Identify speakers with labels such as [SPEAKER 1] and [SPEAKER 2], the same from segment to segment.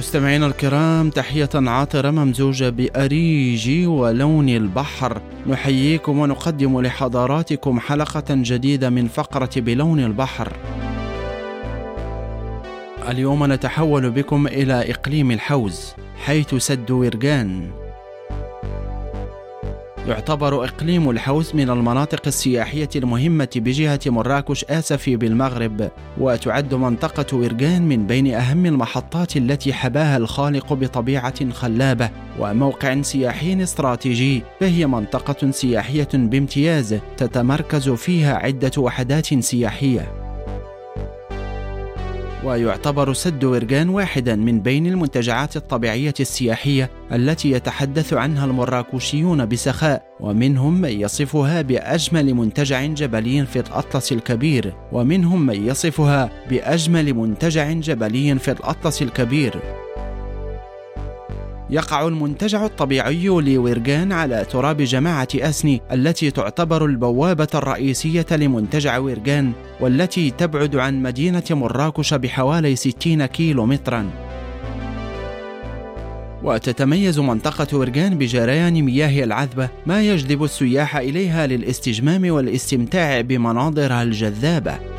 [SPEAKER 1] مستمعينا الكرام تحية عاطرة ممزوجة بأريج ولون البحر. نحييكم ونقدم لحضراتكم حلقة جديدة من فقرة بلون البحر. اليوم نتحول بكم إلى إقليم الحوز حيث سد ورغان يعتبر إقليم الحوز من المناطق السياحية المهمة بجهة مراكش آسفي بالمغرب وتعد منطقة ورغان من بين أهم المحطات التي حباها الخالق بطبيعة خلابة وموقع سياحي استراتيجي فهي منطقة سياحية بامتياز تتمركز فيها عدة وحدات سياحية. ويعتبر سد ورغان واحدا من بين المنتجعات الطبيعية السياحية التي يتحدث عنها المراكشيون بسخاء ومنهم من يصفها بأجمل منتجع جبلي في الأطلس الكبير ومنهم من يصفها بأجمل منتجع جبلي في الأطلس الكبير. يقع المنتجع الطبيعي لويرغان على تراب جماعة أسني التي تعتبر البوابة الرئيسية لمنتجع ويرغان والتي تبعد عن مدينة مراكش بحوالي 60 كيلو متراً وتتميز منطقة ورغان بجريان مياه العذبة ما يجذب السياح إليها للاستجمام والاستمتاع بمناظرها الجذابة.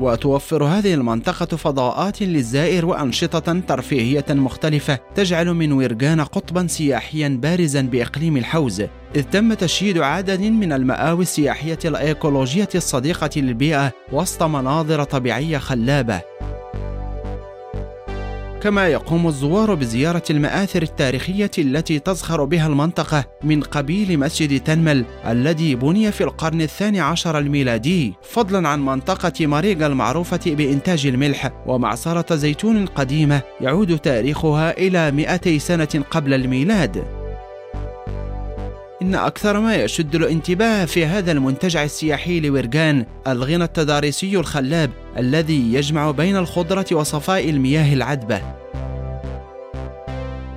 [SPEAKER 1] وتوفر هذه المنطقة فضاءات للزائر وأنشطة ترفيهية مختلفة تجعل من ويرغان قطبا سياحيا بارزا بإقليم الحوز. إذ تم تشييد عدد من المآوي السياحية الأيكولوجية الصديقة للبيئة وسط مناظر طبيعية خلابة. كما يقوم الزوار بزيارة المآثر التاريخية التي تزخر بها المنطقة من قبيل مسجد تنمل الذي بني في القرن الثاني عشر الميلادي فضلا عن منطقة مريغا المعروفة بإنتاج الملح ومعصرة زيتون قديمة يعود تاريخها إلى 200 سنة قبل الميلاد. إن أكثر ما يشد الانتباه في هذا المنتجع السياحي لورغان الغنى التضاريسي الخلاب الذي يجمع بين الخضرة وصفاء المياه العذبة.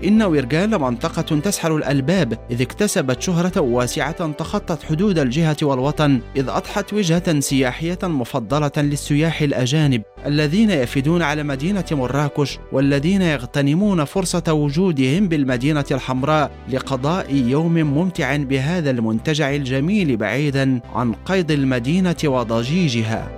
[SPEAKER 1] إن ويرجال منطقة تسحر الألباب إذ اكتسبت شهرة واسعة تخطت حدود الجهة والوطن إذ أضحت وجهة سياحية مفضلة للسياح الأجانب الذين يفدون على مدينة مراكش والذين يغتنمون فرصة وجودهم بالمدينة الحمراء لقضاء يوم ممتع بهذا المنتجع الجميل بعيدا عن قيد المدينة وضجيجها.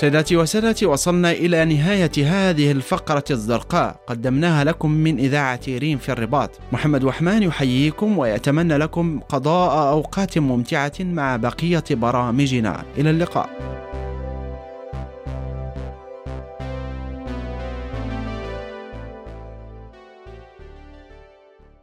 [SPEAKER 1] سيداتي وسادتي وصلنا إلى نهاية هذه الفقرة الزرقاء. قدمناها لكم من إذاعة ريم في الرباط. محمد وحمان يحييكم ويتمنى لكم قضاء أوقات ممتعة مع بقية برامجنا. إلى اللقاء.